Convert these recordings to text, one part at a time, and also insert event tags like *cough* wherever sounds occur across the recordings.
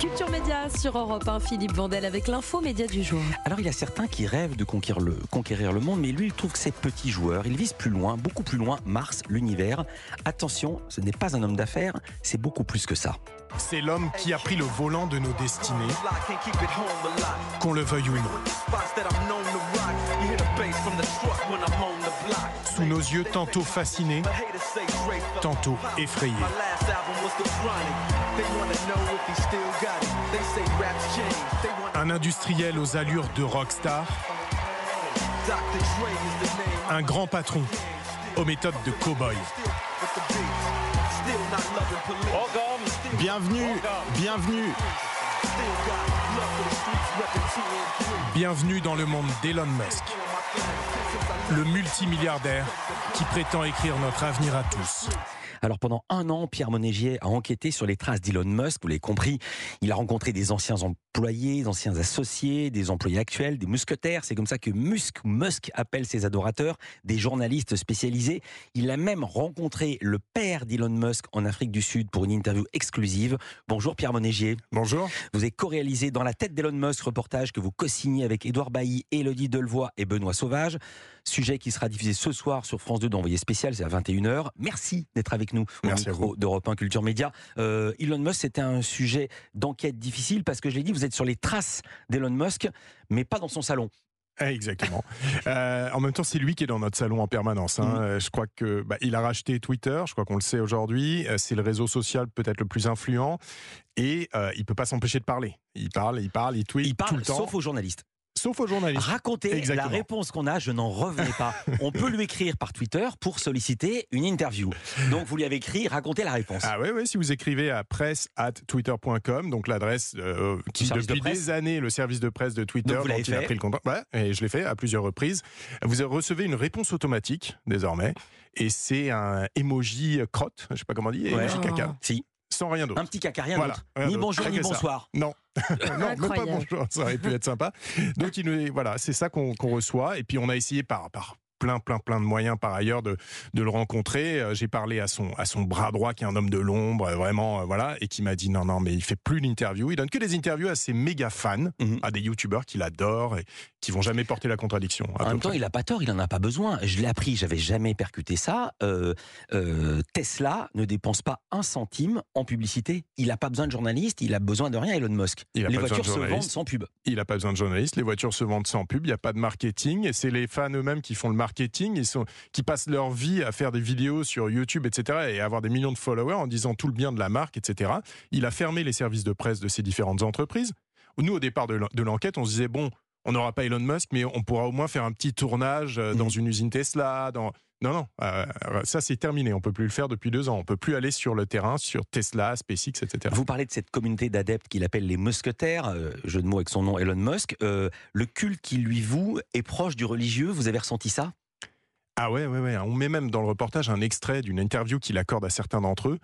Culture Média sur Europe 1, Philippe Vandel avec l'info média du jour. Alors il y a certains qui rêvent de conquérir le, conquérir le monde, mais lui il trouve que c'est petit joueur. Il vise plus loin, beaucoup plus loin, Mars, l'univers. Attention, ce n'est pas un homme d'affaires, c'est beaucoup plus que ça. C'est l'homme qui a pris le volant de nos destinées, qu'on le veuille ou non. Sous nos yeux tantôt fascinés, tantôt effrayés. Un industriel aux allures de rockstar. Un grand patron aux méthodes de cow-boy. Bienvenue, bienvenue. Bienvenue dans le monde d'Elon Musk, le multimilliardaire qui prétend écrire notre avenir à tous. Alors pendant un an, Pierre Monégier a enquêté sur les traces d'Elon Musk, vous l'avez compris. Il a rencontré des anciens employés, d'anciens associés, des employés actuels, des mousquetaires. C'est comme ça que Musk, Musk appelle ses adorateurs, des journalistes spécialisés. Il a même rencontré le père d'Elon Musk en Afrique du Sud pour une interview exclusive. Bonjour Pierre Monégier. Bonjour. Vous avez co-réalisé dans la tête d'Elon Musk reportage que vous co-signez avec Édouard Bailly, Élodie Delevoye et Benoît Sauvage. Sujet qui sera diffusé ce soir sur France 2 d'envoyé spécial, c'est à 21h. Merci d'être avec nous au Merci micro d'Europe 1 Culture Média. Euh, Elon Musk, c'était un sujet d'enquête difficile parce que je l'ai dit, vous êtes sur les traces d'Elon Musk, mais pas dans son salon. Exactement. *laughs* Euh, en même temps, c'est lui qui est dans notre salon en permanence. Hein. Mhm. Euh, Je crois que bah, il a racheté Twitter. Je crois qu'on le sait aujourd'hui. Euh, C'est le réseau social peut-être le plus influent et euh, il peut pas s'empêcher de parler. Il parle, il parle, il tweet Il tout parle le temps, sauf aux journalistes. Sauf aux journalistes. Racontez Exactement. la réponse qu'on a, je n'en revenais pas. *laughs* On peut lui écrire par Twitter pour solliciter une interview. Donc vous lui avez écrit, racontez la réponse. Ah ouais, ouais, si vous écrivez à presse at twitter.com, donc l'adresse euh, qui depuis de des années, le service de presse de Twitter, Donc vous dont il a pris le contact. Ouais, et je l'ai fait à plusieurs reprises. Vous recevez une réponse automatique désormais, et c'est un emoji crotte, je sais pas comment on dit, Ouais. emoji caca, Si, sans rien d'autre. un petit caca, rien Voilà, d'autre. Ni bonjour, Rien ni bonsoir. Non, *laughs* non, même pas bonjour, ça aurait pu être sympa. Donc il nous, voilà, c'est ça qu'on qu'on reçoit, et puis on a essayé par par plein plein plein de moyens par ailleurs de, de le rencontrer. Euh, J'ai parlé à son à son bras droit qui est un homme de l'ombre, euh, vraiment euh, voilà, et qui m'a dit non non mais il fait plus d'interviews, il donne que des interviews à ses méga fans, Mhm. à des youtubeurs qu'il adore et qui vont jamais porter la contradiction. En même temps, près. il a pas tort, il en a pas besoin. Je l'ai appris, j'avais jamais percuté ça. Euh, euh, Tesla ne dépense pas un centime en publicité. Il a pas besoin de journalistes, il a besoin de rien. Elon Musk. Il Les voitures se vendent sans pub. Il n'a pas besoin de journalistes, les voitures se vendent sans pub, il n'y a pas de marketing, et c'est les fans eux-mêmes qui font le marketing, ils sont, qui passent leur vie à faire des vidéos sur YouTube, etc., et avoir des millions de followers en disant tout le bien de la marque, etc. Il a fermé les services de presse de ces différentes entreprises. Nous, au départ de l'en- de l'enquête, on se disait, bon, on n'aura pas Elon Musk, mais on pourra au moins faire un petit tournage euh, dans Mhm. une usine Tesla, dans... Non, non, euh, ça c'est terminé. On peut plus le faire depuis deux ans. On peut plus aller sur le terrain, sur Tesla, SpaceX, etc. Vous parlez de cette communauté d'adeptes qu'il appelle les mousquetaires, euh, jeu de mots avec son nom Elon Musk. Euh, le culte qui lui voue est proche du religieux. Vous avez ressenti ça? Ah ouais, ouais, ouais. On met même dans le reportage un extrait d'une interview qu'il accorde à certains d'entre eux.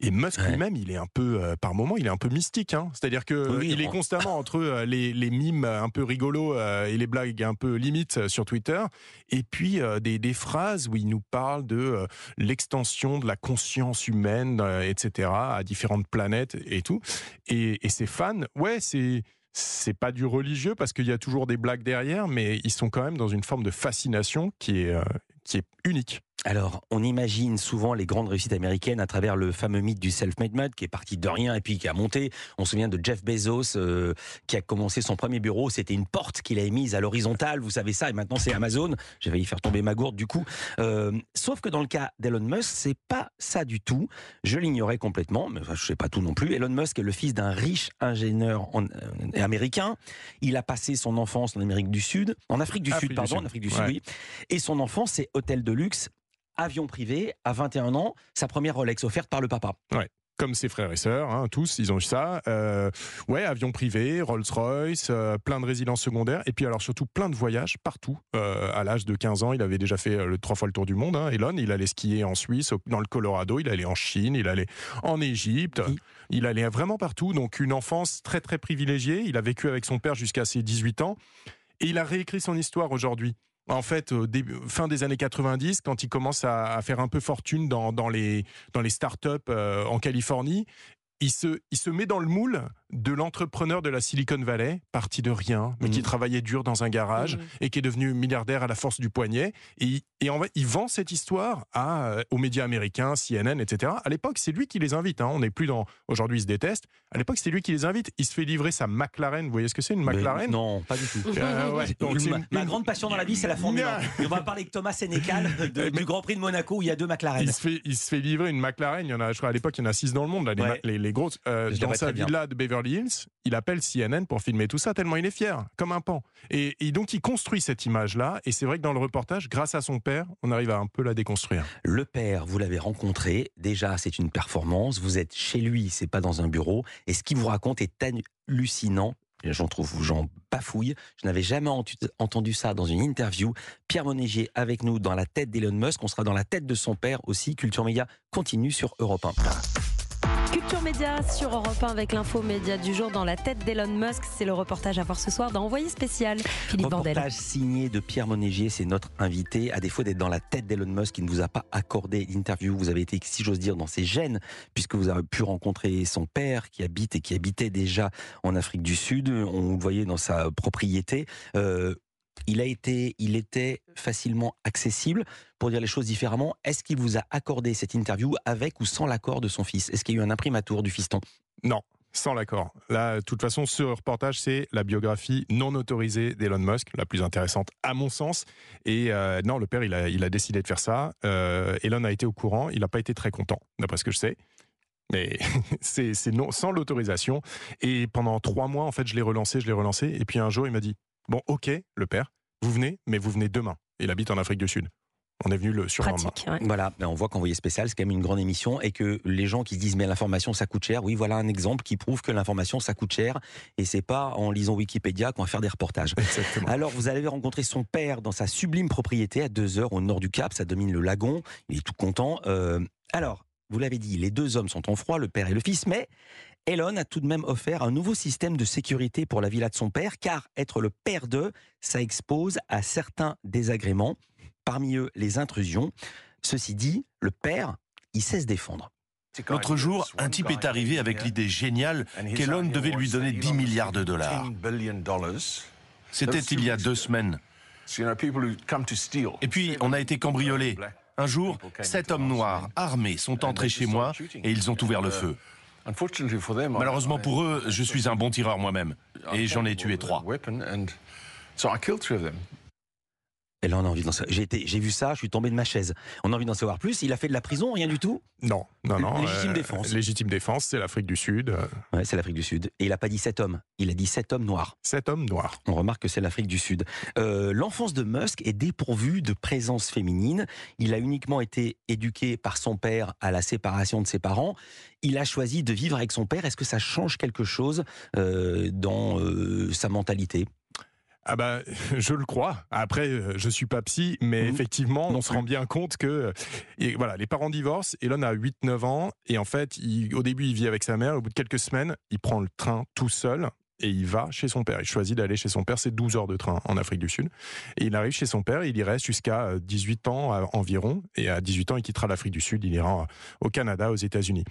Et Musk Ouais. lui-même, il est un peu, euh, par moment, il est un peu mystique. Hein. C'est-à-dire que Oui, est on- constamment entre euh, les, les mimes un peu rigolos euh, et les blagues un peu limites sur Twitter, et puis des, des phrases où il nous parle de l'extension de la conscience humaine, etc., à différentes planètes et tout. Et, et ses fans, ouais, c'est c'est pas du religieux parce qu'il y a toujours des blagues derrière, mais ils sont quand même dans une forme de fascination qui est, euh, qui est unique. Alors, on imagine souvent les grandes réussites américaines à travers le fameux mythe du self-made man qui est parti de rien et puis qui a monté. On se souvient de Jeff Bezos euh, qui a commencé son premier bureau, c'était une porte qu'il a émise à l'horizontale, vous savez ça, et maintenant c'est Amazon. J'ai failli faire tomber ma gourde du coup. Euh, sauf que dans le cas d'Elon Musk, c'est pas ça du tout. Je l'ignorais complètement, mais je sais pas tout non plus. Elon Musk est le fils d'un riche ingénieur en- euh, américain. Il a passé son enfance en Amérique du Sud, en Afrique du Afrique Sud, du pardon, Sud. en Afrique du Sud, Ouais. oui. Et son enfance, c'est hôtel de luxe avion privé à 21 ans, sa première Rolex offerte par le papa. comme ses frères et sœurs, hein, tous, ils ont eu ça. Euh, ouais, avion privé, Rolls-Royce, euh, plein de résidences secondaires, et puis alors surtout plein de voyages partout. Euh, à l'âge de 15 ans, il avait déjà fait le trois fois le tour du monde. Hein, Elon, il allait skier en Suisse, dans le Colorado, il allait en Chine, il allait en Égypte, Oui. il allait vraiment partout. Donc une enfance très très privilégiée. Il a vécu avec son père jusqu'à ses 18 ans, et il a réécrit son histoire aujourd'hui. En fait, fin des années 90, quand il commence à, faire un peu fortune dans, les, dans les startups euh, en Californie, il se met dans le moule de l'entrepreneur de la Silicon Valley, parti de rien, mais qui Mhm. travaillait dur dans un garage Mhm. et qui est devenu milliardaire à la force du poignet. Et, et en fait, il vend cette histoire à, euh, aux médias américains, CNN, etc. À l'époque, c'est lui qui les invite. hein. On n'est plus dans. Aujourd'hui, ils se détestent. À l'époque, c'est lui qui les invite. Il se fait livrer sa McLaren. Vous voyez ce que c'est une Mais McLaren? Non, pas du tout. Euh, *laughs* ouais. Donc, c'est ma, une- ma une- grande passion dans la vie, c'est la Formule 1. Et on va parler avec Thomas Sénécal *laughs* de- Mais- du Grand Prix de Monaco où il y a deux McLaren. Il se, fait, il se fait livrer une McLaren. Il y en a, je crois, à l'époque, il y en a six dans le monde, là, les, Ouais. les, les grosses. Euh, dans sa très bien. villa de Beverly Il appelle CNN pour filmer tout ça, tellement il est fier, comme un pan. Et, donc, il construit cette image-là. Et c'est vrai que dans le reportage, grâce à son père, on arrive à un peu la déconstruire. Le père, vous l'avez rencontré. Déjà, c'est une performance. Vous êtes chez lui, c'est pas dans un bureau. Et ce qu'il vous raconte est hallucinant. J'en trouve, j'en bafouille. Je n'avais jamais entendu ça dans une interview. Pierre Monégier avec nous dans la tête d'Elon Musk. On sera dans la tête de son père aussi. Culture Média continue sur Europe 1. Culture Média sur Europe 1 avec l'info média du jour dans la tête d'Elon Musk. C'est le reportage à voir ce soir dans Envoyé spécial. Philippe. Reportage signé de Pierre Monégier, c'est notre invité. À défaut d'être dans la tête d'Elon Musk, il ne vous a pas accordé l'interview. Vous avez été, si j'ose dire, dans ses gènes, puisque vous avez pu rencontrer son père qui habite et qui habitait déjà en Afrique du Sud. On le voyait dans sa propriété. Euh, il a été, il était facilement accessible. Pour dire les choses différemment, est-ce qu'il vous a accordé cette interview avec ou sans l'accord de son fils? Est-ce qu'il y a eu un imprimatur du fiston? Non, sans l'accord. Là, de toute façon, ce reportage, c'est la biographie non autorisée d'Elon Musk, la plus intéressante à mon sens. Et euh, non, le père, il a, décidé de faire ça. Euh, Elon a été au courant. Il n'a pas été très content, d'après ce que je sais. Mais *laughs* c'est c'est non, sans l'autorisation. Et pendant trois mois, en fait, je l'ai relancé, je l'ai relancé. Et puis un jour, il m'a dit Bon, ok, le père, vous venez, mais vous venez demain. Il habite en Afrique du Sud. On est venu le surlendemain. Pratique. ouais. Voilà, ben on voit qu'Envoyé spécial, c'est quand même une grande émission et que les gens qui se disent mais l'information ça coûte cher, oui voilà un exemple qui prouve que l'information ça coûte cher et c'est pas en lisant Wikipédia qu'on va faire des reportages. Exactement. Alors vous allez rencontrer son père dans sa sublime propriété à deux heures au nord du Cap, ça domine le lagon, il est tout content. Euh, alors, vous l'avez dit, les deux hommes sont en froid, le père et le fils, mais Elon a tout de même offert un nouveau système de sécurité pour la villa de son père, car être le père d'eux, ça expose à certains désagréments, parmi eux les intrusions. Ceci dit, le père, il sait se défendre. L'autre jour, un type est arrivé avec l'idée géniale qu'Elon devait lui donner 10 milliards de dollars. C'était il y a deux semaines. Et puis, on a été cambriolés. Un jour, sept hommes noirs armés sont entrés chez moi et ils ont ouvert le feu. Malheureusement pour eux, je suis un bon tireur moi-même. Et j'en ai tué trois. Et là, on a envie d'en savoir. J'ai été, j'ai vu ça, je suis tombé de ma chaise. On a envie d'en savoir plus. Il a fait de la prison, rien du tout? Non, non, non. Légitime défense. Légitime défense, c'est l'Afrique du Sud. euh, Ouais, c'est l'Afrique du Sud. Et il a pas dit sept hommes. Il a dit sept hommes noirs. Sept hommes noirs. On remarque que c'est l'Afrique du Sud. Euh, L'enfance de Musk est dépourvue de présence féminine. Il a uniquement été éduqué par son père à la séparation de ses parents. Il a choisi de vivre avec son père. Est-ce que ça change quelque chose euh, dans euh, sa mentalité? Ah bah, *laughs* je le crois. Après, euh, je suis pas psy, mais Mhm. effectivement, Non on se rend bien compte que euh, et voilà, les parents divorcent. Elon a 8-9 ans et en fait, il- au début, il vit avec sa mère. Au bout de quelques semaines, il prend le train tout seul et il va chez son père. Il choisit d'aller chez son père. C'est 12 heures de train en Afrique du Sud. Et il arrive chez son père. Il y reste jusqu'à euh, 18 ans euh, environ. Et à 18 ans, il quittera l'Afrique du Sud. Il ira au Canada, aux États-Unis.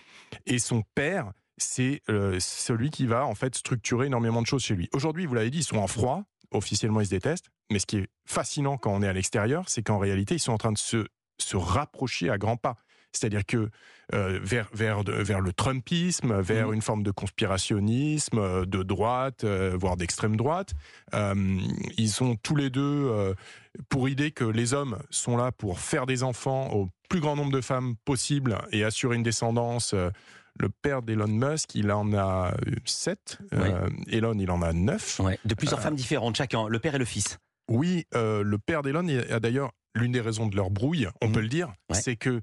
Et son père, c'est euh, celui qui va en fait structurer énormément de choses chez lui. Aujourd'hui, vous l'avez dit, ils sont en froid. Officiellement, ils se détestent. Mais ce qui est fascinant quand on est à l'extérieur, c'est qu'en réalité, ils sont en train de se, se rapprocher à grands pas. C'est-à-dire que euh, vers, vers, vers le Trumpisme, vers Mhm. une forme de conspirationnisme euh, de droite, euh, voire d'extrême droite, euh, ils sont tous les deux pour idée que les hommes sont là pour faire des enfants au plus grand nombre de femmes possible et assurer une descendance le père d'Elon Musk, il en a euh, sept. Euh, Elon, il en a neuf. De plusieurs euh, femmes différentes, chacun, le père et le fils. Oui, le père d'Elon a d'ailleurs l'une des raisons de leur brouille, on mhm. peut le dire, c'est que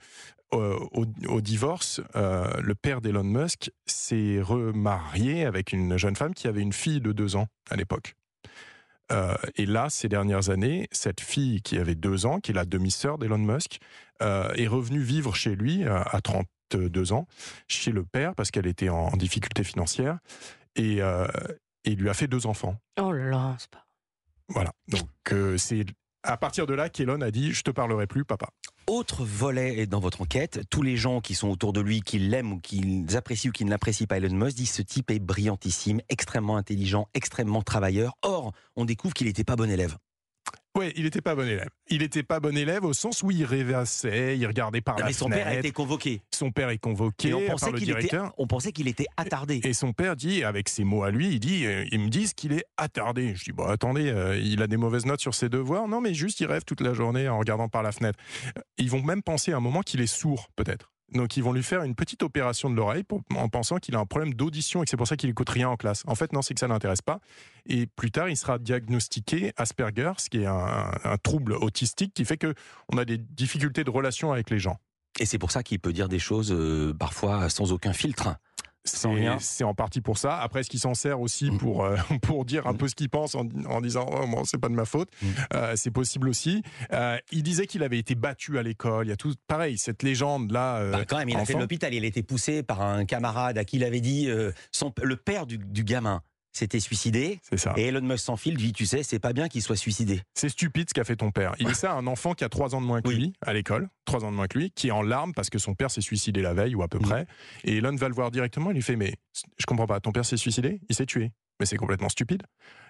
au, divorce, le père d'Elon Musk s'est remarié avec une jeune femme qui avait une fille de deux ans à l'époque. Et là, ces dernières années, cette fille qui avait deux ans, qui est la demi-sœur d'Elon Musk, est revenue vivre chez lui à 30 euh, deux ans chez le père parce qu'elle était en, difficulté financière euh, et, il lui a fait deux enfants. Oh là là, c'est pas. Voilà. Donc euh, c'est à partir de là qu'Elon a dit Je te parlerai plus, papa. Autre volet dans votre enquête, tous les gens qui sont autour de lui, qui l'aiment ou qui apprécient ou qui ne l'apprécient pas, Elon Musk dit ce type est brillantissime, extrêmement intelligent, extrêmement travailleur. Or, on découvre qu'il n'était pas bon élève. Oui, il n'était pas bon élève. Il n'était pas bon élève au sens où il rêvassait, il regardait par la mais son père a été convoqué. Son père est convoqué on pensait par le directeur. on pensait qu'il était attardé. Et son père dit, avec ses mots à lui, il dit, euh, ils me disent qu'il est attardé. Je dis, bon, attendez, euh, il a des mauvaises notes sur ses devoirs. Non, mais juste, il rêve toute la journée en regardant par la fenêtre. Ils vont même penser à un moment qu'il est sourd, peut-être. Donc ils vont lui faire une petite opération de l'oreille en pensant qu'il a un problème d'audition et que c'est pour ça qu'il écoute rien en classe. En fait, non, c'est que ça l'intéresse pas. Et plus tard, il sera diagnostiqué Asperger, ce qui est un, trouble autistique qui fait que on a des difficultés de relation avec les gens. Et c'est pour ça qu'il peut dire des choses euh, parfois sans aucun filtre. C'est en partie pour ça. Après, est-ce qu'il s'en sert aussi mm. pour, euh, *laughs* pour dire un mm. peu ce qu'il pense en, disant oh, bon, c'est pas de ma faute mm. euh, C'est possible aussi. Euh, il disait qu'il avait été battu à l'école. Il y a tout pareil, cette légende-là. Bah, quand même, il a fait l'hôpital. Il a été poussé par un camarade à qui il avait dit son, le père du, du gamin s'était suicidé. C'est ça. Et Elon Musk sans fil dit, tu sais, c'est pas bien qu'il soit suicidé. C'est stupide ce qu'a fait ton père. Il dit ça à un enfant qui a trois ans de moins que lui à l'école, trois ans de moins que lui, qui est en larmes parce que son père s'est suicidé la veille ou à peu près. Et Elon va le voir directement. Il lui fait, mais je comprends pas, ton père s'est suicidé, il s'est tué. Mais c'est complètement stupide.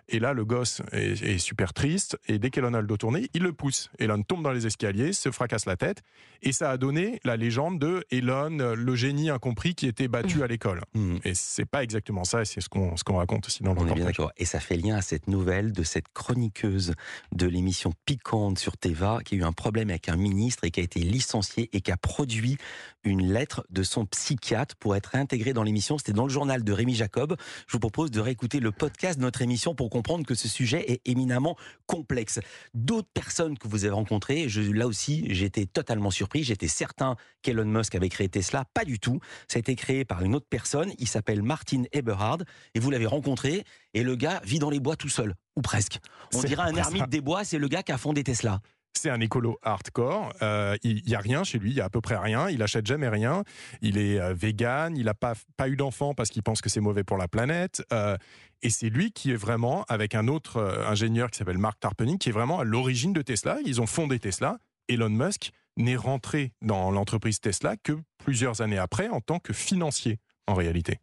Et là, le gosse est, super triste. Et dès qu'Elon a le dos tourné, il le pousse. Elon tombe dans les escaliers, se fracasse la tête. Et ça a donné la légende de Elon, le génie incompris qui était battu mmh. à l'école. Mmh. Et c'est pas exactement ça. C'est ce qu'on ce qu'on raconte aussi dans le On est bien d'accord. Et ça fait lien à cette nouvelle de cette chroniqueuse de l'émission Piquante sur Teva qui a eu un problème avec un ministre et qui a été licencié et qui a produit une lettre de son psychiatre pour être réintégré dans l'émission. C'était dans le journal de Rémi Jacob. Je vous propose de réécouter le podcast de notre émission pour comprendre que ce sujet est éminemment complexe. D'autres personnes que vous avez rencontrées, je, là aussi, j'étais totalement surpris. J'étais certain qu'Elon Musk avait créé Tesla. Pas du tout. Ça a été créé par une autre personne. Il s'appelle Martin Eberhard et vous l'avez rencontré. Et le gars vit dans les bois tout seul, ou presque. On dirait un ermite des bois. C'est le gars qui a fondé Tesla c'est un écolo hardcore. Euh, il y a rien chez lui, il y a à peu près rien. Il achète jamais rien. Il est euh, vegan. Il n'a pas eu d'enfant parce qu'il pense que c'est mauvais pour la planète. Euh, et c'est lui qui est vraiment, avec un autre euh, ingénieur qui s'appelle Mark Tarpenning, qui est vraiment à l'origine de Tesla. Ils ont fondé Tesla. Elon Musk n'est rentré dans l'entreprise Tesla que plusieurs années après en tant que financier, en réalité.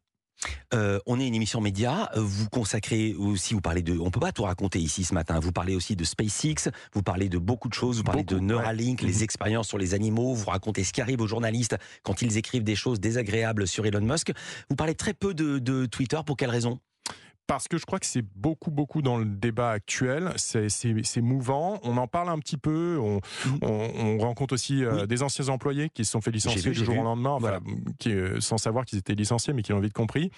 Euh, on est une émission média. Vous consacrez aussi, vous parlez de, on peut pas tout raconter ici ce matin. Vous parlez aussi de SpaceX. Vous parlez de beaucoup de choses. Vous parlez de Neuralink, les mhm. expériences sur les animaux. Vous racontez ce qui arrive aux journalistes quand ils écrivent des choses désagréables sur Elon Musk. Vous parlez très peu de Twitter. Pour quelle raison? Parce que je crois que c'est beaucoup, beaucoup dans le débat actuel. C'est mouvant. On en parle un petit peu. On, mm. rencontre aussi euh, des anciens employés qui se sont fait licencier du jour au lendemain, qui, euh, sans savoir qu'ils étaient licenciés, mais qui ont vite compris.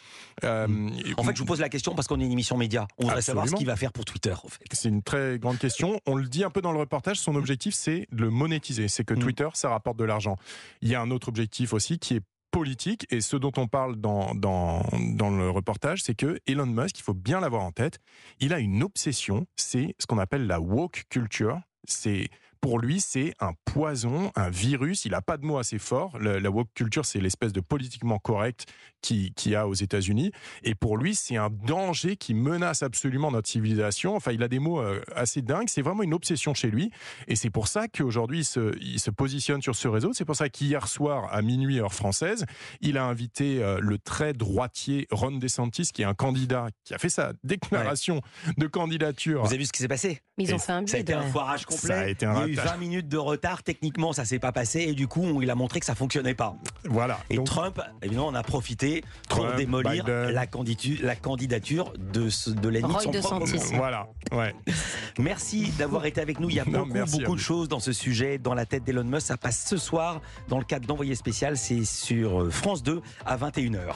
Euh, mm. en fait, je vous pose la question parce qu'on est une émission média. On voudrait savoir ce qu'il va faire pour Twitter. En fait. C'est une très grande question. On le dit un peu dans le reportage. Son objectif, c'est de le monétiser. C'est que mm. Twitter, ça rapporte de l'argent. Il y a un autre objectif aussi qui est politique. Et ce dont on parle dans, dans, dans le reportage, c'est que Elon Musk, il faut bien l'avoir en tête, il a une obsession, c'est ce qu'on appelle la woke culture. C'est pour lui, c'est un poison, un virus. Il n'a pas de mot assez fort. la woke culture, c'est l'espèce de politiquement correct qui, qui a aux États-Unis. Et pour lui, c'est un danger qui menace absolument notre civilisation. Enfin, il a des mots euh, assez dingues. C'est vraiment une obsession chez lui. Et c'est pour ça qu'aujourd'hui, il se, il se positionne sur ce réseau. C'est pour ça qu'hier soir, à minuit, heure française, il a invité euh, le très droitier Ron DeSantis, qui est un candidat qui a fait sa déclaration de candidature. Vous avez vu ce qui s'est passé? Ils ont fait un Ça a été un foirage complet. Ça a été un 20 minutes de retard. Techniquement, ça s'est pas passé. Et du coup, il a montré que ça fonctionnait pas. Voilà. Et Trump, évidemment, on a profité pour démolir la, candidature de, de l'ennemi de son propre Voilà. Ouais. *laughs* Merci d'avoir été avec nous. Il y a *laughs* beaucoup, beaucoup de choses dans ce sujet. Dans la tête d'Elon Musk, ça passe ce soir dans le cadre d'Envoyé spécial. C'est sur France 2 à 21h.